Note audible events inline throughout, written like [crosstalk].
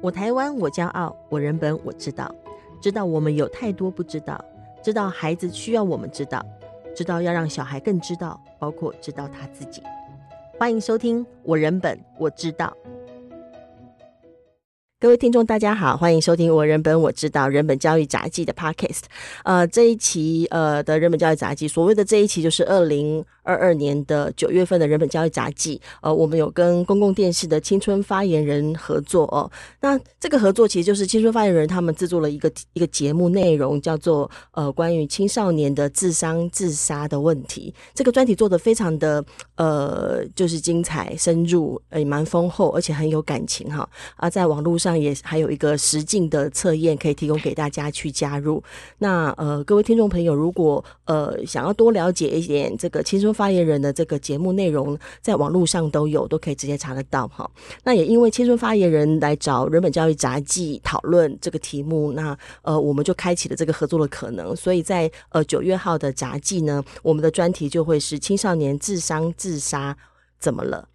我台湾，我骄傲；我人本，我知道。知道我们有太多不知道，知道孩子需要我们知道，知道要让小孩更知道，包括知道他自己。欢迎收听《我人本我知道》。各位听众，大家好，欢迎收听我人本我知道人本教育杂记的 Podcast。呃，这一期呃的人本教育杂记，所谓的这一期就是二零二二年的九月份的人本教育杂记。呃，我们有跟公共电视的青春发言人合作哦。那这个合作其实就是青春发言人他们制作了一个一个节目，内容叫做呃关于青少年的自伤自杀的问题。这个专题做的非常的呃就是精彩深入，也蛮丰厚，而且很有感情哈。啊，在网络上。上也还有一个实境的测验可以提供给大家去加入。那呃，各位听众朋友，如果呃想要多了解一点这个青春发言人的这个节目内容，在网络上都有，都可以直接查得到哈。那也因为青春发言人来找人本教育杂技讨论这个题目，那呃我们就开启了这个合作的可能。所以在呃九月号的杂技呢，我们的专题就会是青少年智商自杀怎么了？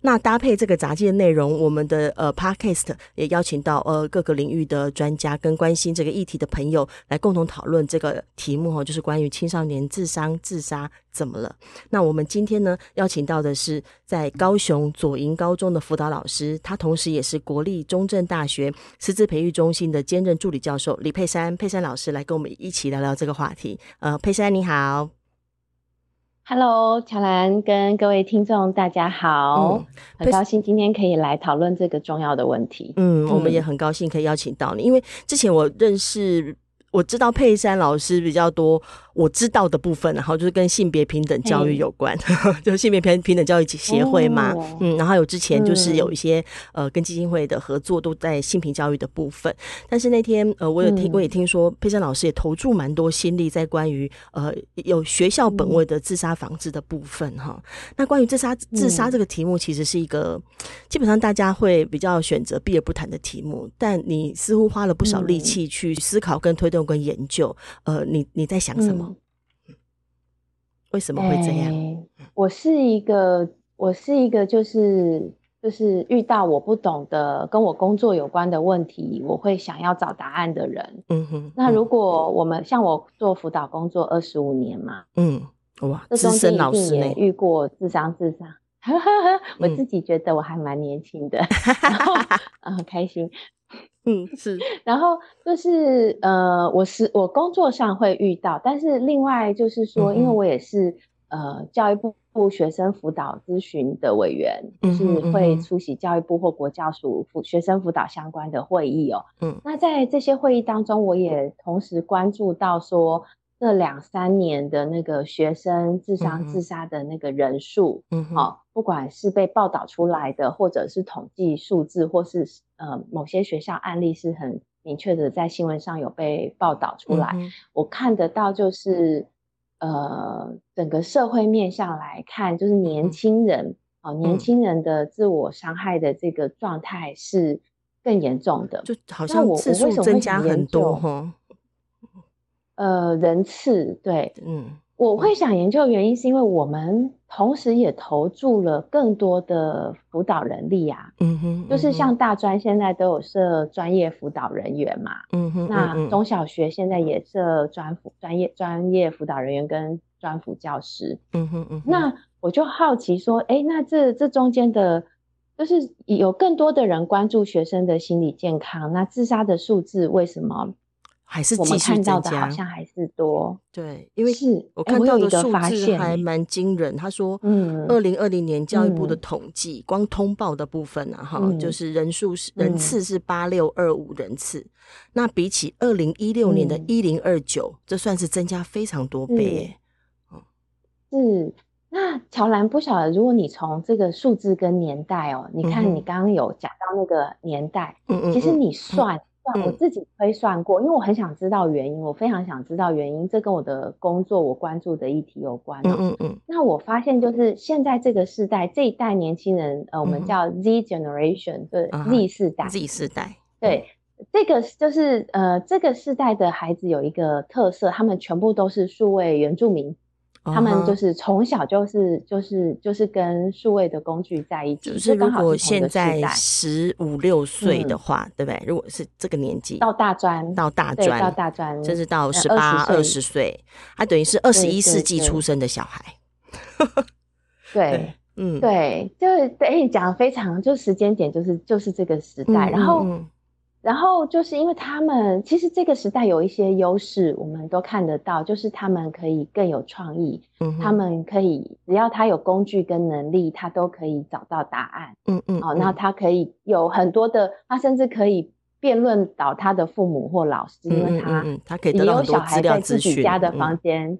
那搭配这个杂技的内容，我们的呃 Podcast 也邀请到呃各个领域的专家跟关心这个议题的朋友来共同讨论这个题目哈，就是关于青少年自伤自杀怎么了？那我们今天呢邀请到的是在高雄左营高中的辅导老师，他同时也是国立中正大学师资培育中心的兼任助理教授李佩珊佩珊老师来跟我们一起聊聊这个话题。呃，佩珊你好。Hello，乔兰跟各位听众大家好，嗯、很高兴今天可以来讨论这个重要的问题。嗯，嗯，我们也很高兴可以邀请到你，因为之前我认识，我知道佩珊老师比较多。我知道的部分，然后就是跟性别平等教育有关，[laughs] 就是性别平平等教育协会嘛，哦，嗯，然后有之前就是有一些、嗯、呃跟基金会的合作都在性平教育的部分，但是那天呃我有听、嗯、我也听说佩珊老师也投注蛮多心力在关于呃有学校本位的自杀防治的部分哈、嗯，那关于自杀自杀这个题目其实是一个、嗯、基本上大家会比较选择避而不谈的题目，但你似乎花了不少力气去思考跟推动跟研究，呃你你在想什么？嗯为什么会这样？欸、我是一个，我是一个，就是就是遇到我不懂的跟我工作有关的问题，我会想要找答案的人。嗯哼。那如果我们像我做辅导工作二十五年嘛，嗯，哇，资深老师呢，遇过智商智商，[laughs] 我自己觉得我还蛮年轻的，[laughs] 然后啊，很开心。嗯，是。[laughs] 然后就是呃，我是我工作上会遇到，但是另外就是说，因为我也是呃教育部学生辅导咨询的委员，就是会出席教育部或国教署辅学生辅导相关的会议哦。嗯，那在这些会议当中，我也同时关注到说。这两三年的那个学生自伤自杀的那个人数，嗯，好，不管是被报道出来的，或者是统计数字，或是呃某些学校案例是很明确的在新闻上有被报道出来，嗯，我看得到就是呃整个社会面向来看，就是年轻人啊，嗯，年轻人的自我伤害的这个状态是更严重的，就。好像次数增加很多哈。呃，人次对，嗯，我会想研究的原因是因为我们同时也投注了更多的辅导人力啊，嗯哼，就是像大专现在都有设专业辅导人员嘛，嗯哼，那中小学现在也设专辅专业专业辅导人员跟专辅教师，嗯哼嗯，那我就好奇说，哎，那这这中间的，就是有更多的人关注学生的心理健康，那自杀的数字为什么？还是继续增加，我们看到的好像还是多。对，因为是我看到的数字还蛮惊人。他说，嗯，二零二零年教育部的统计，嗯、光通报的部分啊，哈、嗯，就是人数是人次是八六二五人次，嗯、那比起二零一六年的一零二九，这算是增加非常多倍。嗯，是。那乔兰不晓得，如果你从这个数字跟年代哦，你看你刚刚有讲到那个年代，嗯嗯，其实你算。嗯我自己推算过，因为我很想知道原因，我非常想知道原因，这跟我的工作我关注的议题有关。嗯嗯嗯。那我发现就是现在这个世代这一代年轻人，呃，我们叫 Z generation，对，Z 世代。Z 世代。对，这个就是呃，这个世代的孩子有一个特色，他们全部都是数位原住民。他们就是从小就是就是就是跟数位的工具在一起。就是如果现在十五六岁的话，嗯、对不对？如果是这个年纪到大专，到大专，到大专，甚至到十八二十岁，他等于是二十一世纪出生的小孩。[laughs] 对，嗯，对，就是等于讲的非常，就时间点就是就是这个时代，嗯、然后。嗯然后就是因为他们其实这个时代有一些优势，我们都看得到，就是他们可以更有创意，嗯，他们可以只要他有工具跟能力，他都可以找到答案，嗯嗯，好，那他可以有很多的，他甚至可以辩论倒他的父母或老师，因为他他可以得到很多资料资讯，有小孩在自己家的房间。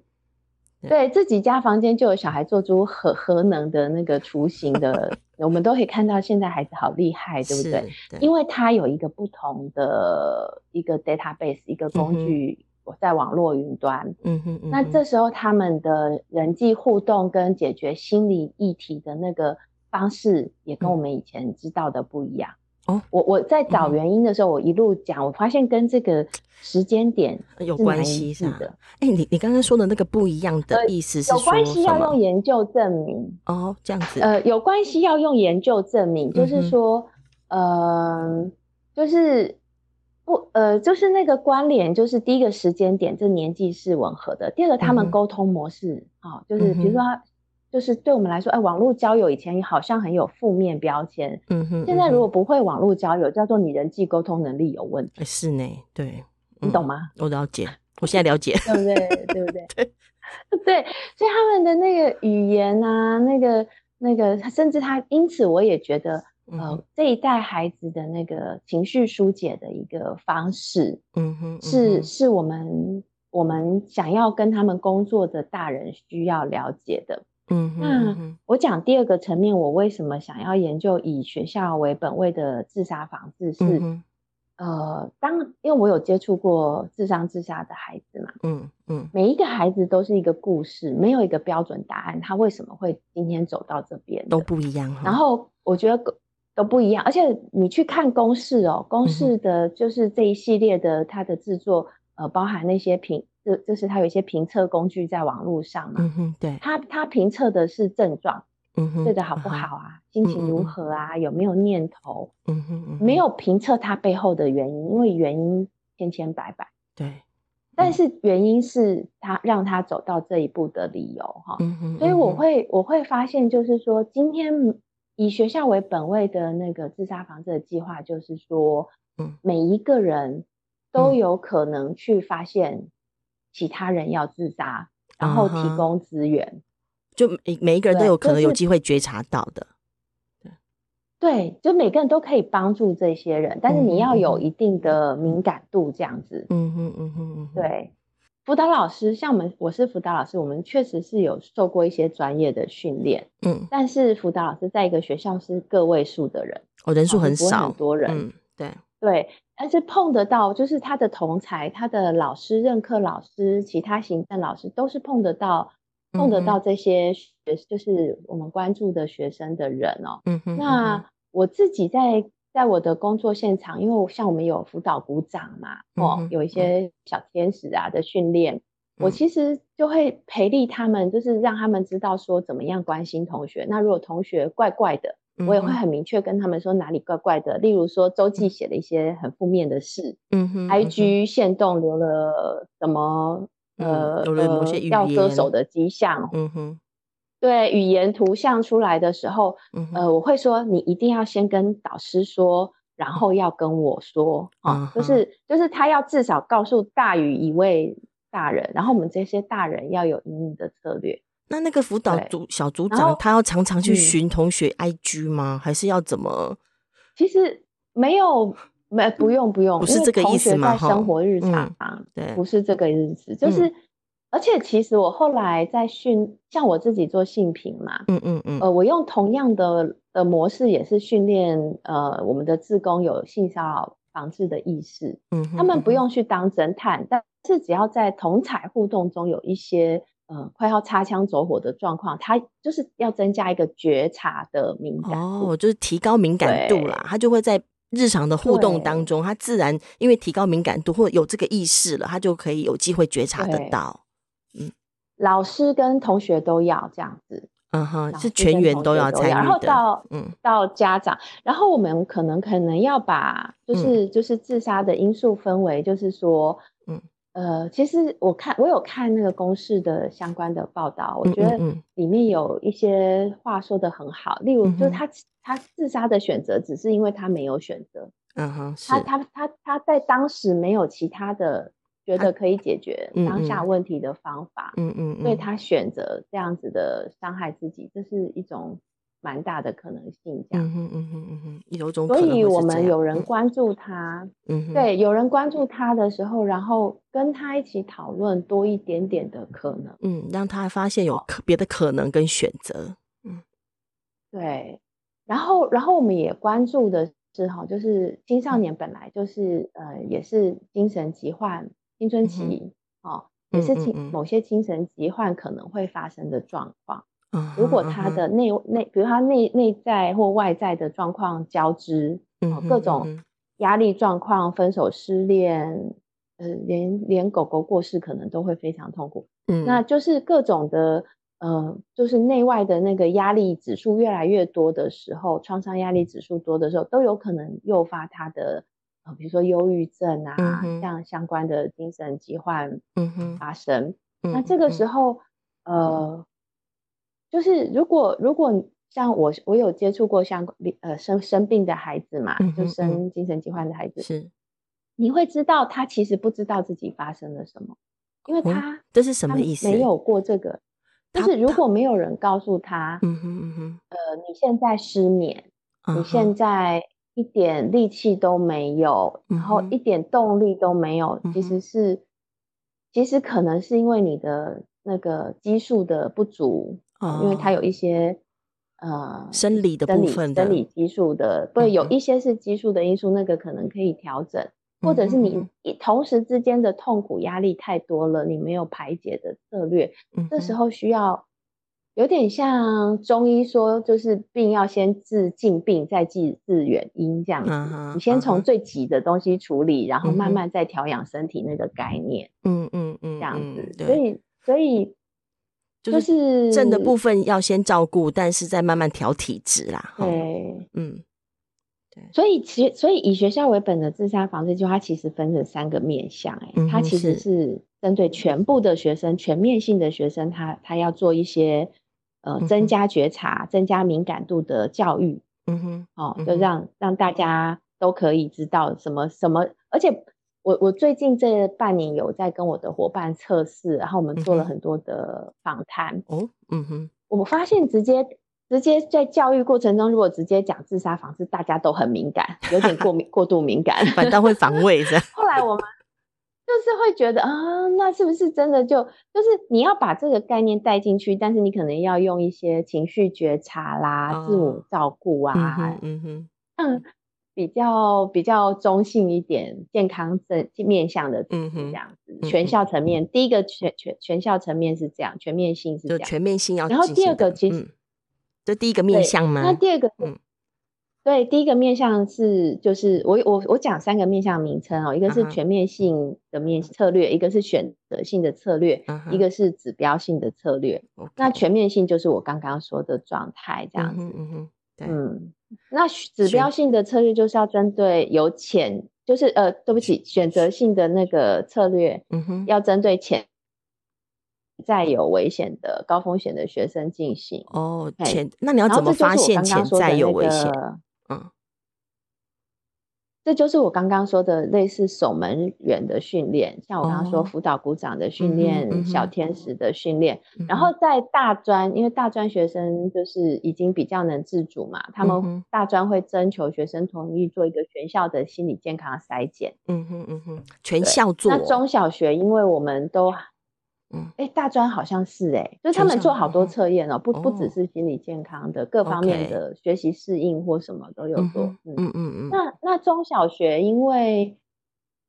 对自己家房间就有小孩做出核核能的那个雏形的，[laughs] 我们都可以看到现在孩子好厉害，对不对？对，因为他有一个不同的一个 database，一个工具，我在网络云端。嗯哼，那这时候他们的人际互动跟解决心理议题的那个方式，也跟我们以前知道的不一样。哦，我我在找原因的时候，我一路讲，我发现跟这个时间点有关系是的。哎，你你刚刚说的那个不一样的意思是说有关系要用研究证明哦，这样子。呃，有关系要用研究证明，就是说，呃，就是不呃，就是那个关联，就是第一个时间点，这年纪是吻合的。第二个，他们沟通模式啊，就是比如说。就是对我们来说，哎、欸，网络交友以前好像很有负面标签，嗯哼。现在如果不会网络交友，叫做你人际沟通能力有问题。是呢，对，你懂吗？我了解，我现在了解，对不对？对不对？[laughs] 对，[laughs] 对，所以他们的那个语言啊，那个那个，甚至他，因此我也觉得，呃，这一代孩子的那个情绪疏解的一个方式，嗯哼，是是我们我们想要跟他们工作的大人需要了解的。嗯，那我讲第二个层面，我为什么想要研究以学校为本位的自杀防治是？嗯、呃，当因为我有接触过自伤自杀的孩子嘛，嗯嗯，每一个孩子都是一个故事，没有一个标准答案，他为什么会今天走到这边都不一样。然后我觉得都不一样，而且你去看公式哦，公式的就是这一系列的它的制作，呃，包含那些评。就就是他有一些评测工具在网络上嘛，嗯哼，对，他他评测的是症状，嗯哼，睡得好不好啊，嗯、心情如何啊，嗯、有没有念头，嗯哼，没有评测他背后的原因，因为原因千千百百，对，嗯、但是原因是他让他走到这一步的理由哈，嗯哼，所以我会我会发现就是说，今天以学校为本位的那个自杀防治的计划，就是说，嗯，每一个人都有可能去发现。其他人要自杀，然后提供资源，就每每一个人都有可能有机会觉察到的。对，对，就每个人都可以帮助这些人，但是你要有一定的敏感度，这样子。嗯哼嗯哼嗯。对，辅导老师，像我们，我是辅导老师，我们确实是有受过一些专业的训练。嗯，但是辅导老师在一个学校是个位数的人，哦，人数很少，很多人。嗯，对对。但是碰得到，就是他的同才、他的老师、任课老师、其他行政老师，都是碰得到、碰得到这些学，就是我们关注的学生的人哦。嗯哼。那我自己在在我的工作现场，因为像我们有辅导鼓掌嘛，哦，有一些小天使啊的训练，我其实就会培力他们，就是让他们知道说怎么样关心同学。那如果同学怪怪的，我也会很明确跟他们说哪里怪怪的，例如说周记写了一些很负面的事，嗯哼，IG 限动留了什么，呃，某些要割手的迹象，嗯哼，对，语言图像出来的时候，呃，我会说你一定要先跟导师说，然后要跟我说，[laughs] 啊，就是就是他要至少告诉大于一位大人，然后我们这些大人要有一定的策略。那那个辅导组小组长，他要常常去寻同学 IG 吗？嗯、还是要怎么？其实没有，没不用不用，不是这个意思吗？在生活日常，嗯、对，不是这个意思。就是，嗯、而且其实我后来在训，像我自己做性平嘛，嗯嗯嗯，呃，我用同样的的模式，也是训练呃我们的志工有性骚扰防治的意识。嗯哼，他们不用去当侦探，但是只要在同彩互动中有一些。嗯，快要擦枪走火的状况，他就是要增加一个觉察的敏感度，哦，就是提高敏感度啦。对他就会在日常的互动当中，他自然因为提高敏感度或有这个意识了，他就可以有机会觉察得到。嗯，老师跟同学都要这样子。嗯哼，是全员都要参与。然后到嗯到家长，然后我们可能可能要把就是、嗯、就是自杀的因素分为，就是说嗯呃，其实我看我有看那个公式的相关的报道，我觉得里面有一些话说得很好，嗯嗯嗯例如就是他他自杀的选择只是因为他没有选择，嗯哼，他他他他在当时没有其他的。觉得可以解决当下问题的方法，嗯嗯，所以他选择这样子的伤害自己，这是一种蛮大的可能性，这样，嗯嗯嗯嗯嗯，有种，所以我们有人关注他，嗯，对，有人关注他的时候，然后跟他一起讨论多一点点的可能，嗯，让他发现有可别的可能跟选择，嗯，对，然后然后我们也关注的是哈，就是青少年本来就是呃也是精神疾患。青春期，嗯、哦，也是精某些精神疾患可能会发生的状况。嗯、如果他的内内，比如他内内在或外在的状况交织，各种压力状况、分手、失恋，呃，连连狗狗过世可能都会非常痛苦。嗯，那就是各种的，呃，就是内外的那个压力指数越来越多的时候，创伤压力指数多的时候，都有可能诱发他的。比如说忧郁症啊，像相关的精神疾患发生，嗯、那这个时候，嗯、呃，就是如果如果像我，我有接触过像呃生生病的孩子嘛，嗯、就生精神疾患的孩子，是你会知道他其实不知道自己发生了什么，因为他、嗯、这是什么意思？没有过这个，他就是如果没有人告诉他，嗯哼嗯哼，呃，你现在失眠，嗯、你现在。一点力气都没有，然后一点动力都没有，嗯、其实是，其实可能是因为你的那个激素的不足，哦、因为它有一些呃生理的部分的生理激素的，对，有一些是激素的因素，那个可能可以调整，嗯、或者是你同时之间的痛苦压力太多了，你没有排解的策略，这时候需要。有点像中医说，就是病要先治近病，再治治原因这样子。Uh huh, 你先从最急的东西处理，uh huh. 然后慢慢再调养身体那个概念。嗯嗯嗯，这样子。所以所以就是正的部分要先照顾，但是再慢慢调体质啦。对，嗯，对。所以其所以以学校为本的自杀防治计划，它其实分成三个面向。哎，它其实是针对全部的学生，全面性的学生，他他要做一些。呃，增加觉察、增加敏感度的教育，嗯哼，哦，就让让大家都可以知道什么什么。而且我我最近这半年有在跟我的伙伴测试，然后我们做了很多的访谈。哦，嗯哼，我发现直接直接在教育过程中，如果直接讲自杀防治，大家都很敏感，有点过敏 [laughs] 过度敏感，反倒会防卫是。后来我们。就是会觉得啊，那是不是真的就就是你要把这个概念带进去，但是你可能要用一些情绪觉察啦、哦、自我照顾啊，嗯哼，嗯，比较比较中性一点、健康正面向的，嗯哼，这样子，嗯、全校层面，嗯、第一个全全全校层面是这样，全面性是这样，全面性要，然后第二个其实，嗯、这第一个面向吗？那第二个嗯。对，第一个面向是，就是我我我讲三个面向名称哦，一个是全面性的面策略，uh. 一个是选择性的策略，uh. 一个是指标性的策略。那全面性就是我刚刚说的状态这样子。嗯嗯嗯。那指标性的策略就是要针对有潜，就是呃，对不起，选择性的那个策略，嗯哼、uh，huh. 要针对潜在有危险的高风险的学生进行。哦，潜，那你要怎么发现潜在有危险？嗯，这就是我刚刚说的类似守门员的训练，像我刚刚说辅导鼓掌的训练、哦、嗯嗯小天使的训练，嗯、然后在大专，因为大专学生就是已经比较能自主嘛，他们大专会征求学生同意做一个全校的心理健康筛检。嗯哼嗯哼，全校做。那中小学，因为我们都。嗯，哎，大专好像是哎、欸，就是他们做好多测验哦，不不只是心理健康的，各方面的学习适应或什么都有做。嗯嗯嗯。那那中小学，因为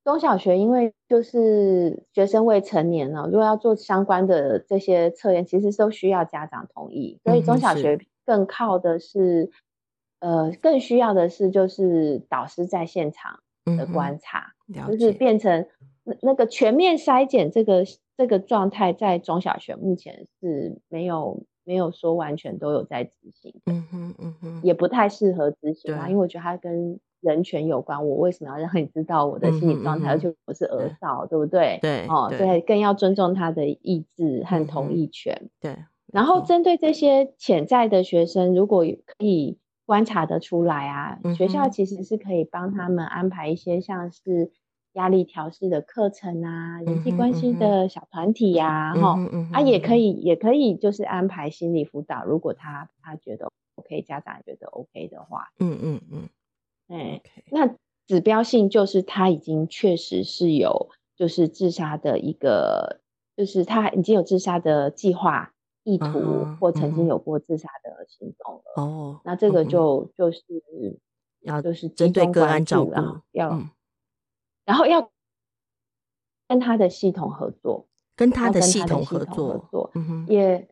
中小学因为就是学生未成年了，如果要做相关的这些测验，其实都需要家长同意，所以中小学更靠的是，呃，更需要的是就是导师在现场的观察，就是变成。那那个全面筛检这个这个状态，在中小学目前是没有没有说完全都有在执行的，嗯哼嗯哼，也不太适合执行啊，因为我觉得它跟人权有关。我为什么要让你知道我的心理状态？嗯哼嗯哼而且我是儿少，对，不对？对哦，对所以更要尊重他的意志和同意权。嗯、对，然后针对这些潜在的学生，如果可以观察得出来啊，嗯、学校其实是可以帮他们安排一些像是压力调试的课程啊，嗯、人际关系的小团体呀、啊，哈、嗯嗯，啊，也可以，也可以就是安排心理辅导，如果他他觉得 OK，家长觉得 OK 的话，嗯嗯嗯，哎、okay，那指标性就是他已经确实是有就是自杀的一个，就是他已经有自杀的计划意图、uh-huh, 或曾经有过自杀的行动了。哦、uh-huh，那这个就、uh-huh. 就是要就是针对个案照顾，要。嗯然后要跟他的系统合作，跟他的系统合作，合作嗯、也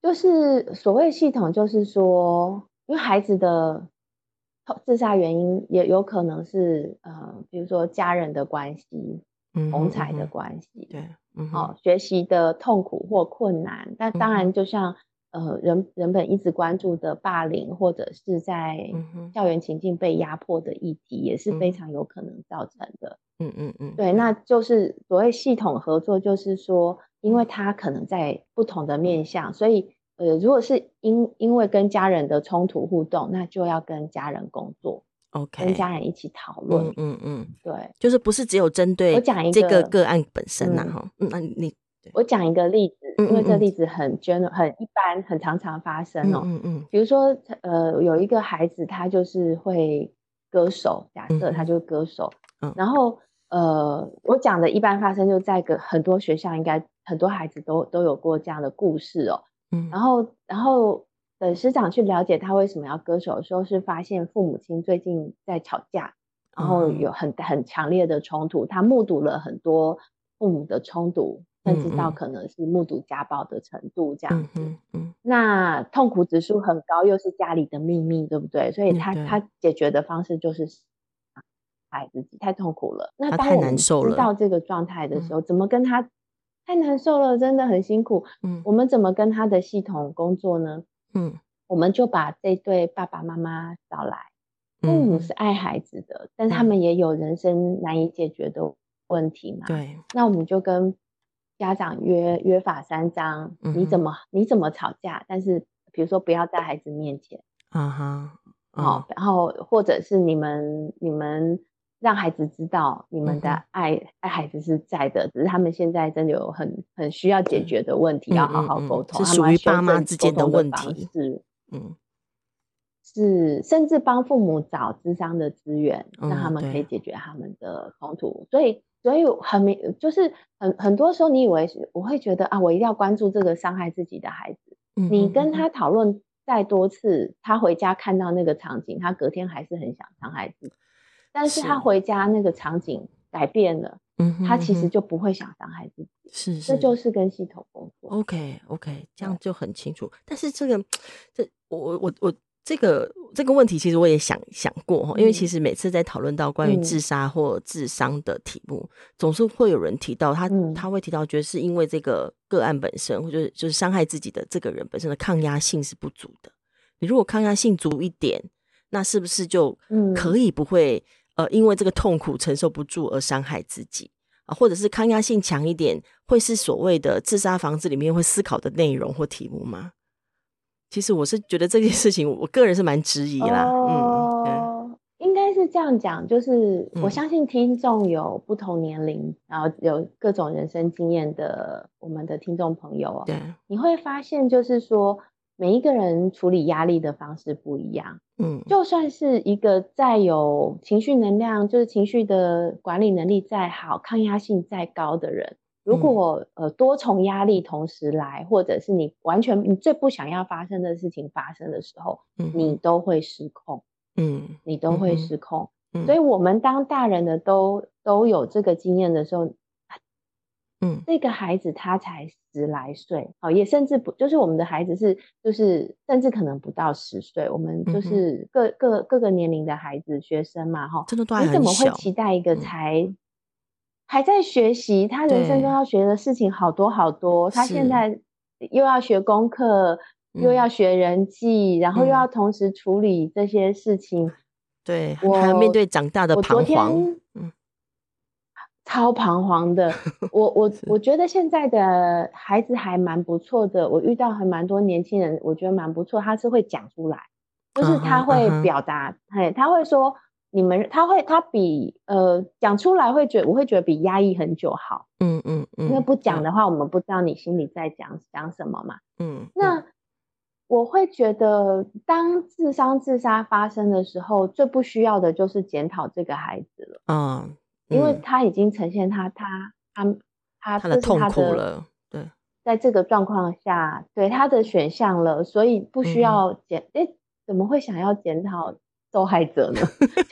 就是所谓系统，就是说，因为孩子的自杀原因也有可能是呃，比如说家人的关系、同才的关系，对，嗯，哦，学习的痛苦或困难，但当然就像。呃，人人本一直关注的霸凌，或者是在校园情境被压迫的议题，也是非常有可能造成的。嗯嗯嗯，对，那就是所谓系统合作，就是说，因为他可能在不同的面向，所以呃，如果是因因为跟家人的冲突互动，那就要跟家人工作，OK，跟家人一起讨论。嗯嗯嗯，对，就是不是只有针对我讲一个个案本身呐？哈，嗯，那你。我讲一个例子，因为这例子很 general，很一般，很常常发生哦。嗯嗯。比如说，呃，有一个孩子，他就是会歌手，假设他就是歌手。嗯。然后，呃，我讲的一般发生就在个很多学校，应该很多孩子都都有过这样的故事哦。嗯。然后，然后等师长去了解他为什么要歌手的时候，是发现父母亲最近在吵架，然后有很很强烈的冲突，他目睹了很多父母的冲突。甚至到可能是目睹家暴的程度这样子，嗯嗯，嗯，那痛苦指数很高，又是家里的秘密，对不对？所以他、嗯、他解决的方式就是爱自己，太痛苦了。那当我们知道这个状态的时候，怎么跟他太难受了，真的很辛苦。嗯，我们怎么跟他的系统工作呢？嗯，我们就把这对爸爸妈妈找来，父母是爱孩子的，嗯、但他们也有人生难以解决的问题嘛。对，那我们就跟。家长约约法三章，你怎么你怎么吵架？但是比如说不要在孩子面前，啊哈，好，然后或者是你们你们让孩子知道你们的爱、嗯、爱孩子是在的，只是他们现在真的有很很需要解决的问题，嗯、要好好沟通，是属于爸妈之间的问题，是嗯，是甚至帮父母找智商的资源，让他们可以解决他们的冲突，所以。所以很明，就是很很多时候，你以为是我会觉得啊，我一定要关注这个伤害自己的孩子。嗯、你跟他讨论再多次，他回家看到那个场景，他隔天还是很想伤害自己。但是他回家那个场景改变了，嗯，他其实就不会想伤害自己。是，是，这就是跟系统工作。OK OK，这样就很清楚。但是这个，这我我我我。这个这个问题其实我也想想过哈，因为其实每次在讨论到关于自杀或自伤的题目，嗯、总是会有人提到他、嗯、他会提到，觉得是因为这个个案本身，或者就是伤害自己的这个人本身的抗压性是不足的。你如果抗压性足一点，那是不是就可以不会、嗯、呃因为这个痛苦承受不住而伤害自己啊？或者是抗压性强一点，会是所谓的自杀房子里面会思考的内容或题目吗？其实我是觉得这件事情，我个人是蛮质疑啦。哦、嗯，应该是这样讲，就是我相信听众有不同年龄、嗯，然后有各种人生经验的我们的听众朋友哦。对，你会发现，就是说每一个人处理压力的方式不一样。嗯，就算是一个再有情绪能量，就是情绪的管理能力再好，抗压性再高的人。如果呃多重压力同时来，或者是你完全你最不想要发生的事情发生的时候，嗯，你都会失控，嗯，你都会失控。嗯，所以我们当大人的都都有这个经验的时候，嗯，这个孩子他才十来岁，好，也甚至不就是我们的孩子是就是甚至可能不到十岁，我们就是各各各个年龄的孩子学生嘛，哈，真的你怎么会期待一个才？还在学习，他人生中要学的事情好多好多。他现在又要学功课，又要学人际，然后又要同时处理这些事情。对，还要面对长大的彷徨。嗯，[laughs] 超彷徨的。我我 [laughs] 我觉得现在的孩子还蛮不错的。我遇到还蛮多年轻人，我觉得蛮不错。他是会讲出来，就是他会表达，嘿，他会说。你们他会他比呃讲出来会觉得我会觉得比压抑很久好，嗯嗯嗯，因为不讲的话，我们不知道你心里在讲讲什么嘛，嗯，那我会觉得当自伤自杀发生的时候，最不需要的就是检讨这个孩子了，嗯，因为他已经呈现他他他他他的痛苦了，对，在这个状况下，对他的选项了，所以不需要检，诶，怎么会想要检讨？受害者呢？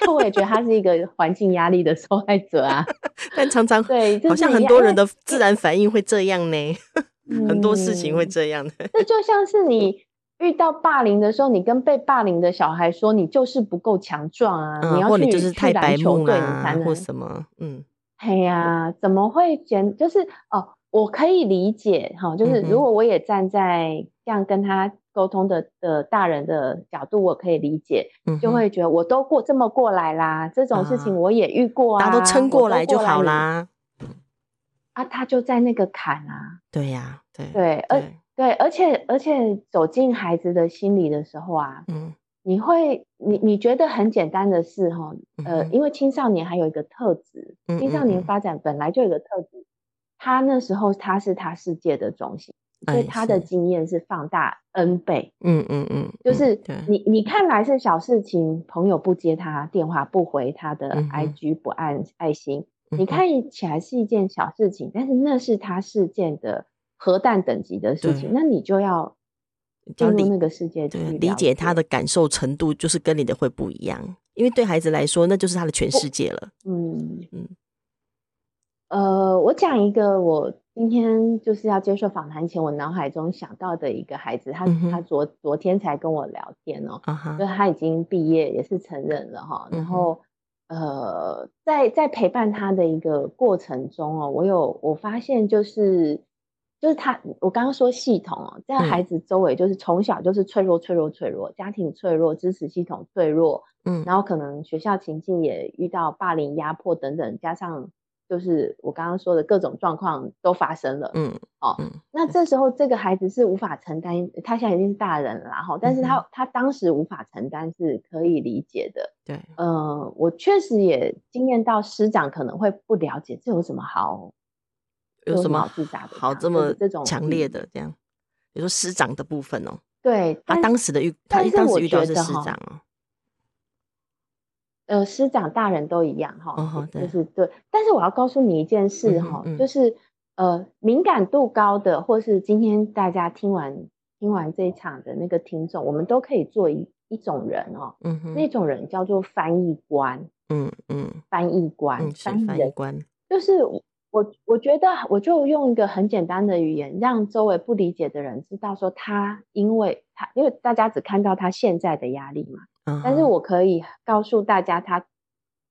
就我也觉得他是一个环境压力的受害者啊。[laughs] 但常常对，好像很多人的自然反应会这样呢。很多事情会这样的。这就像是你遇到霸凌的时候，你跟被霸凌的小孩说：“你就是不够强壮啊！”你要去就是太白目了，你才能或什么？嗯，哎呀，怎么会简就是哦？我可以理解哈，就是如果我也站在这样跟他。沟通的的大人的角度，我可以理解，嗯、就会觉得我都过这么过来啦，这种事情我也遇过啊，大家都撑过来就好啦。啊，他就在那个坎啊，对呀、啊，对对，而对，而且而且走进孩子的心里的时候啊，嗯，你会你你觉得很简单的事哈，呃，嗯、因为青少年还有一个特质，嗯、青少年发展本来就有一个特质，嗯、他那时候他是他世界的中心。所以他的经验是放大 N 倍，嗯嗯嗯，就是你你看来是小事情，朋友不接他电话，不回他的 IG，不按爱心，你看起来是一件小事情，但是那是他事件的核弹等级的事情，那你就要进入那个世界去理解他的感受程度，就是跟你的会不一样，因为对孩子来说，那就是他的全世界了。嗯。嗯，呃，我讲一个我。今天就是要接受访谈前，我脑海中想到的一个孩子，他、嗯、他昨昨天才跟我聊天哦、就他已经毕业，也是成人了哈。然后呃，在在陪伴他的一个过程中哦、喔，我有我发现就是就是他，我刚刚说系统哦、喔，在孩子周围就是从小就是脆弱脆弱脆弱，家庭脆弱，支持系统脆弱，嗯，然后可能学校情境也遇到霸凌、压迫等等，加上。就是我刚刚说的各种状况都发生了，嗯，哦，嗯、那这时候这个孩子是无法承担，他现在已经是大人了，然后，但是他、嗯、他当时无法承担是可以理解的，对，呃，我确实也经验到师长可能会不了解，这有什么好，有什么好自杀的，好这么这种强烈的这样，比如说师长的部分哦，对，他当时的遇，他当时遇到的是师长哦。呃，师长大人都一样哈，哦、就是对。但是我要告诉你一件事哈，嗯嗯、就是呃，敏感度高的，或是今天大家听完听完这一场的那个听众，我们都可以做一一种人哦，嗯哼，那种人叫做翻译官，嗯嗯，翻译官，翻译官，就是我我觉得我就用一个很简单的语言，让周围不理解的人知道说他，因为他因为大家只看到他现在的压力嘛。但是我可以告诉大家他，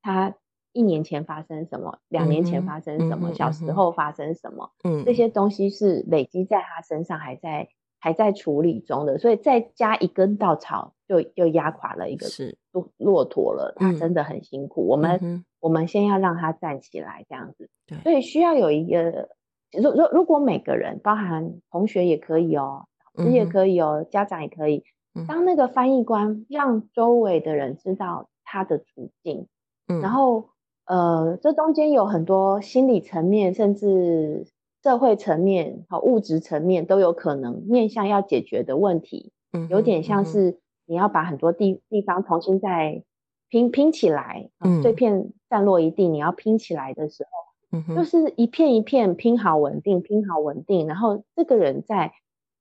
他他一年前发生什么，两年前发生什么，小时候发生什么，嗯，这些。东西是累积在他身上，还在还在处理中的，所以再加一根稻草，就就压垮了一个是。骆骆驼了。他真的很辛苦，我们我们先要让他站起来，这样子，对，所以需要有一个，如如如果每个人，包含同学也可以哦，老师也可以哦，家长也可以。当那个翻译官让周围的人知道他的处境，嗯，然后呃，这中间有很多心理层面，甚至社会层面和物质层面都有可能面向要解决的问题，嗯，有点像是你要把很多地地方重新再拼拼起来，嗯，碎片散落一地，你要拼起来的时候，嗯，就是一片一片拼好稳定，拼好稳定，然后这个人在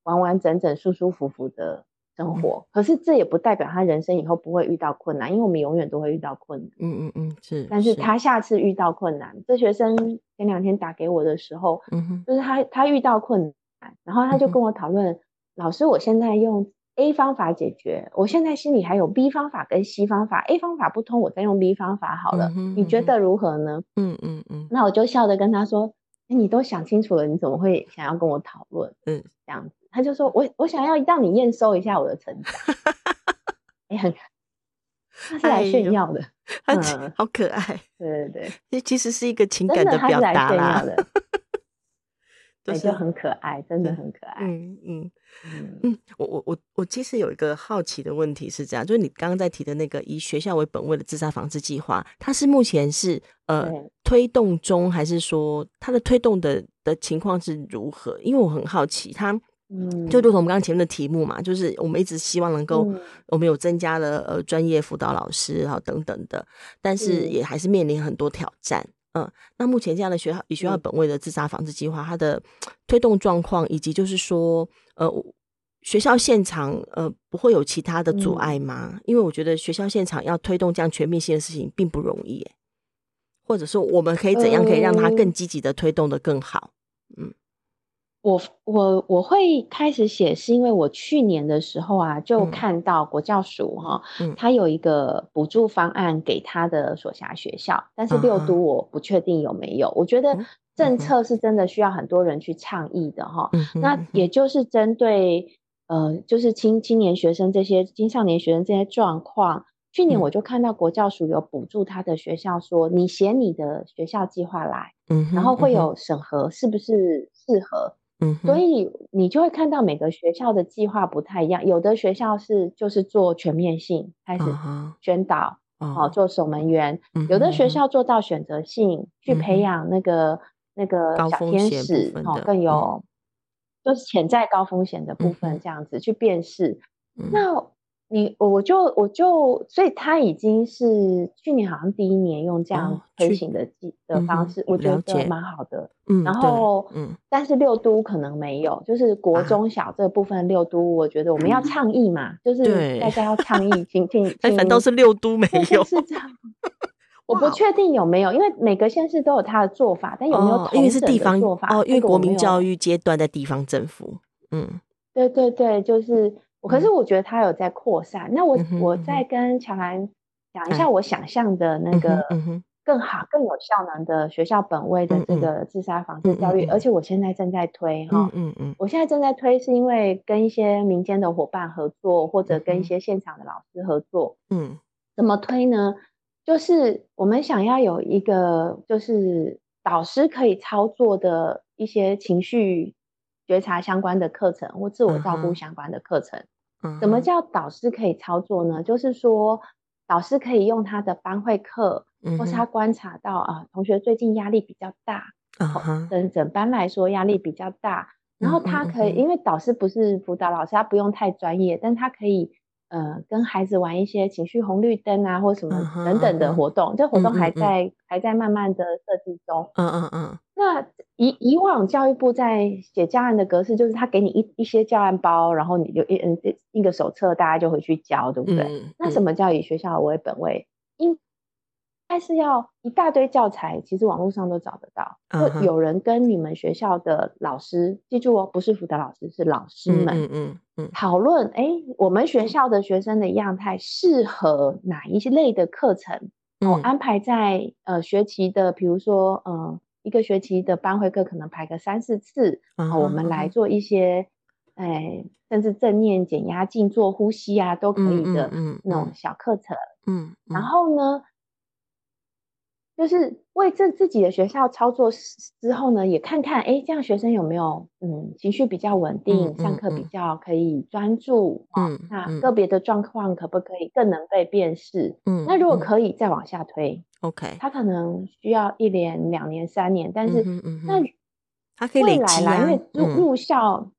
完完整整、舒舒服服的。生活，可是这也不代表他人生以后不会遇到困难，因为我们永远都会遇到困难。嗯嗯嗯，是。但是他下次遇到困难，这学生前两天打给我的时候，嗯哼，就是他他遇到困难，然后他就跟我讨论，嗯、老师，我现在用 A 方法解决，我现在心里还有 B 方法跟 C 方法，A 方法不通，我再用 B 方法好了，嗯你觉得如何呢？嗯嗯嗯，那我就笑着跟他说，欸，你都想清楚了，你怎么会想要跟我讨论？嗯，这样子，他就说我我想要让你验收一下我的成长，[laughs] 哎，很，他是来炫耀的，[laughs] 哎嗯，好可爱，对对对，这其实是一个情感的表达啦。[laughs] 对，就很可爱，真的很可爱。嗯嗯嗯嗯，我我我我其实有一个好奇的问题是这样，就是你刚刚在提的那个以学校为本位的自杀防治计划，它是目前是呃推动中，还是说它的推动的的情况是如何？因为我很好奇，它嗯，就如同我们刚刚前面的题目嘛，就是我们一直希望能够，嗯、我们有增加了呃专业辅导老师，然后等等的，但是也还是面临很多挑战。嗯，那目前这样的学校以学校本位的自杀防治计划，它的推动状况，以及就是说，呃，学校现场呃不会有其他的阻碍吗？嗯、因为我觉得学校现场要推动这样全面性的事情并不容易，或者说我们可以怎样可以让它更积极的推动的更好？嗯。我我我会开始写，是因为我去年的时候啊，就看到国教署哈，他有一个补助方案给他的所辖学校，但是六都我不确定有没有。我觉得政策是真的需要很多人去倡议的哈。那也就是针对呃，就是青青年学生这些青少年学生这些状况，去年我就看到国教署有补助他的学校，说你写你的学校计划来，然后会有审核是不是适合。嗯，所以你就会看到每个学校的计划不太一样，有的学校是就是做全面性开始宣导，哦、uh 做守门员，uh -huh. 有的学校做到选择性、uh -huh. 去培养那个那个小天使，哦、喔，更有、uh. 就是潜在高风险的部分，这样子、uh. 去辨识，uh. 那。你我就我就，所以他已经是去年好像第一年用这样推行的记的方式，我觉得蛮好的。嗯，然后嗯，但是六都可能没有，就是国中小这部分六都，我觉得我们要倡议嘛，就是大家要倡议，请请。[laughs] 哎，反倒是六都没 [laughs] 有，是这样。我不确定有没有，因为每个县市都有他的做法，但有没有同整的做法？哦，因为国民教育阶段的地方政府。嗯，对对对，就是。可是我觉得它有在扩散。那我我再跟乔兰讲一下我想象的那个更好、更有效能的学校本位的这个自杀防治教育，而且我现在正在推哈。嗯嗯，我现在正在推是因为跟一些民间的伙伴合作，或者跟一些现场的老师合作。嗯，怎么推呢？就是我们想要有一个就是导师可以操作的一些情绪觉察相关的课程，或自我照顾相关的课程。怎么叫导师可以操作呢？就是说，导师可以用他的班会课，或是他观察到啊，同学最近压力比较大，整整班来说压力比较大，然后他可以，因为导师不是辅导老师，他不用太专业，但他可以。呃，跟孩子玩一些情绪红绿灯啊，或什么等等的活动，uh uh. 这活动还在、还在慢慢的设计中。嗯嗯嗯。那以以往教育部在写教案的格式，就是他给你一一些教案包，然后你就一嗯一个手册，大家就回去教，对不对？嗯嗯、那什么叫以学校为本位？应但是要一大堆教材，其实网络上都找得到。就有人跟你们学校的老师，记住哦，不是辅导老师，是老师们，嗯嗯嗯，讨论，哎，我们学校的学生的样态适合哪一些类的课程？我安排在呃学期的，比如说，呃，一个学期的班会课可能排个三四次，然后我们来做一些，哎，甚至正念、减压、静坐、呼吸啊，都可以的，嗯，那种小课程，嗯，然后呢？就是为这自己的学校操作之后呢，也看看，哎，这样学生有没有嗯情绪比较稳定，嗯、上课比较可以专注，嗯，那个别的状况可不可以更能被辨识？嗯，那如果可以再往下推，OK，他可能需要一年、两年、三年，但是、嗯嗯、那他可以未来啦，因为入入校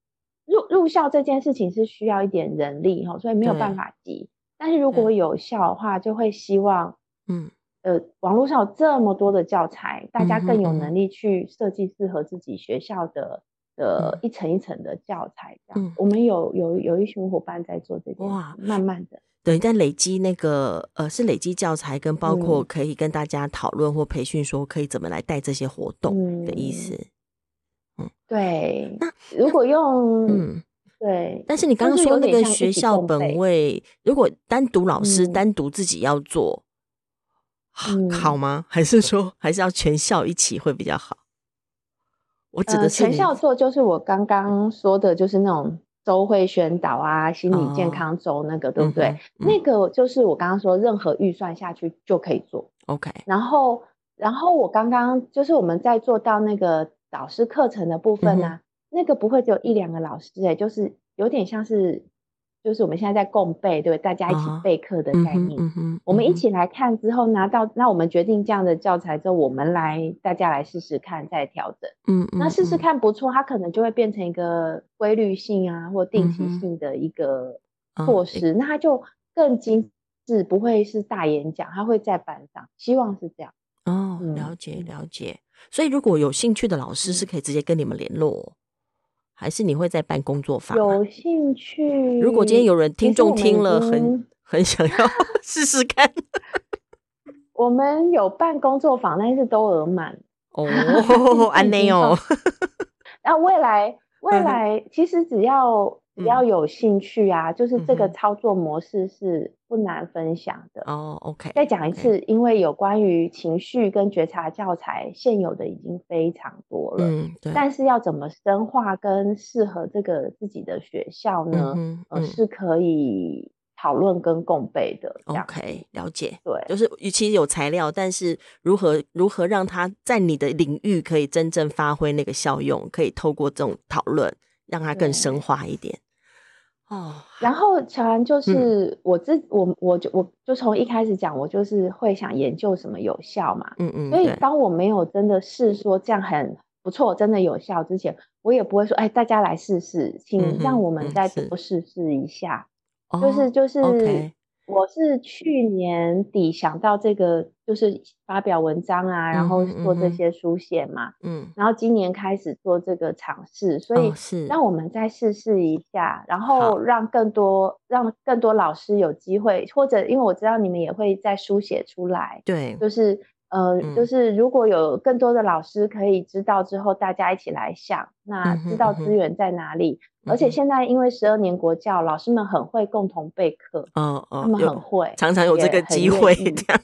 入入校这件事情是需要一点人力哈，所以没有办法急。但是如果有效的话，就会希望嗯。呃，网络上有这么多的教材，大家更有能力去设计适合自己学校的、嗯、的一层一层的教材。这样，嗯、我们有有有一群伙伴在做这件，哇，慢慢的，对，在累积那个呃，是累积教材跟包括可以跟大家讨论或培训，说可以怎么来带这些活动的意思。嗯，嗯对。那如果用嗯。对。但是你刚刚说那个学校本位，如果单独老师单独自己要做，嗯、好吗？还是说还是要全校一起会比较好？我指的是、呃、全校做，就是我刚刚说的，就是那种周会宣导啊，心理健康周那个，哦、对不对？嗯嗯、那个就是我刚刚说，任何预算下去就可以做。OK。然后，然后我刚刚就是我们在做到那个导师课程的部分呢、啊，嗯、那个不会只有一两个老师、欸，哎，就是有点像是。就是我们现在在共备，对，大家一起备课的概念。哦嗯嗯嗯、我们一起来看之后拿到，那我们决定这样的教材之后，我们来大家来试试看，再调整。嗯，嗯那试试看不错，它可能就会变成一个规律性啊，或定期性的一个措施。嗯、那它就更精致，不会是大演讲，它会在班上。希望是这样。哦，了解了解。所以如果有兴趣的老师是可以直接跟你们联络。还是你会在办工作坊？有兴趣？如果今天有人听众听了很，很很想要 [laughs] 试试看。我们有办工作坊，但是都额满哦，[laughs] 安内哦。那未来未来其实只要。只要有兴趣啊，嗯、就是这个操作模式是不难分享的哦。OK，再讲一次.因为有关于情绪跟觉察教材现有的已经非常多了，嗯，对。但是要怎么深化跟适合这个自己的学校呢？嗯，嗯、呃，是可以讨论跟共备的。OK，了解。对，就是与其有材料，但是如何如何让它在你的领域可以真正发挥那个效用，可以透过这种讨论让它更深化一点。哦，然后乔安就是我自、嗯、我我就我就从一开始讲，我就是会想研究什么有效嘛，嗯。嗯，所以当我没有真的试说这样很不错，真的有效之前，我也不会说，哎，大家来试试，请让我们再多试试一下，嗯嗯、就是就是。哦 okay 我是去年底想到这个，就是发表文章啊，然后做这些书写嘛，嗯，然后今年开始做这个尝试，所以是。让我们再试试一下，然后让更多让更多老师有机会，或者因为我知道你们也会再书写出来，对，就是。呃，就是如果有更多的老师可以知道之后，大家一起来想，那知道资源在哪里。而且现在因为十二年国教，老师们很会共同备课，哦哦，他们很会，常常有这个机会这样。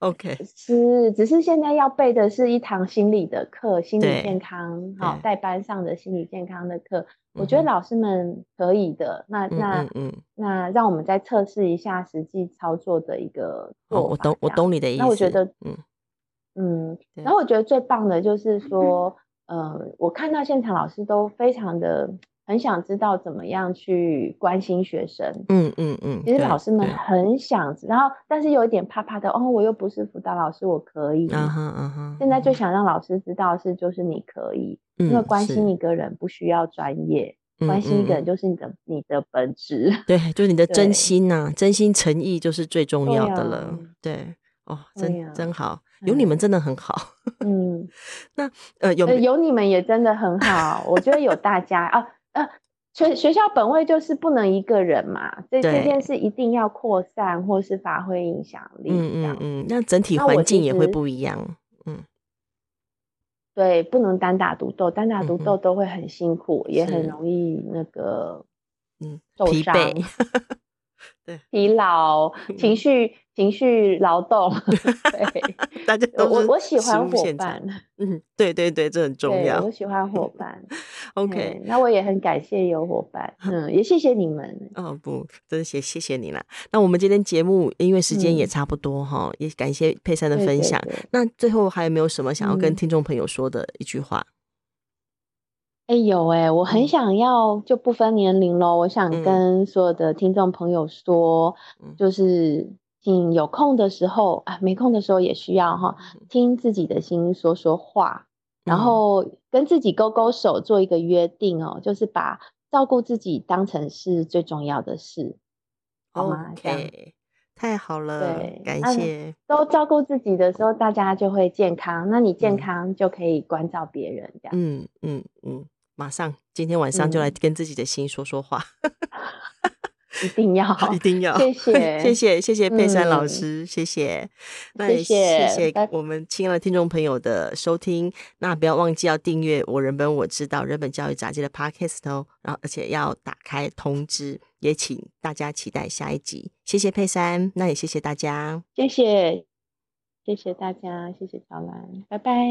OK，是，只是现在要备的是一堂心理的课，心理健康，好，带班上的心理健康的课。我觉得老师们可以的，那那嗯，那让我们再测试一下实际操作的一个做法。我懂，我懂你的意思。那我觉得，嗯嗯，然后我觉得最棒的就是说，呃，我看到现场老师都非常的很想知道怎么样去关心学生。嗯嗯嗯，其实老师们很想，然后但是有一点怕怕的，哦，我又不是辅导老师，我可以。嗯哼嗯哼。现在最想让老师知道的是，就是你可以。因为关心一个人不需要专业，嗯、关心一个人就是你的、嗯、你的本质，对，就是你的真心呐、啊，真心诚意就是最重要的了。对，哦，真、啊、真好，有你们真的很好。嗯，[laughs] 那呃有有你们也真的很好，我觉得有大家啊呃，学学校本位就是不能一个人嘛，这对这件事一定要扩散或是发挥影响力。嗯嗯嗯，那整体环境也会不一样。嗯。对，不能单打独斗，单打独斗都会很辛苦，嗯、也很容易那个，嗯，受伤。疲惫对，疲劳，[laughs] 情绪。情绪劳动，[laughs] 对，大家都我我喜欢伙伴，嗯，对对对，这很重要。我喜欢伙伴，[laughs] OK，那我也很感谢有伙伴，嗯，也谢谢你们。哦不，真的谢谢谢你啦。那我们今天节目因为时间也差不多哈，也感谢佩珊的分享。那最后还有没有什么想要跟听众朋友说的一句话？哎有哎，我很想要就不分年龄咯，我想跟所有的听众朋友说，就是。请有空的时候啊，没空的时候也需要哈，听自己的心说说话，然后跟自己勾勾手，做一个约定哦，就是把照顾自己当成是最重要的事，好吗？OK，太好了，对，感谢。都照顾自己的时候，大家就会健康，那你健康就可以关照别人，这样。嗯嗯嗯，马上今天晚上就来跟自己的心说说话。[laughs] 一定要，[laughs] 一定要，谢谢，谢谢，谢谢佩珊老师，谢谢，那也谢谢我们亲爱的听众朋友的收听，那不要忘记要订阅我人本我知道人本教育杂记的 Podcast 哦，然后而且要打开通知，也请大家期待下一集，谢谢佩珊，那也谢谢大家，谢谢，谢谢大家，谢谢乔兰，拜拜。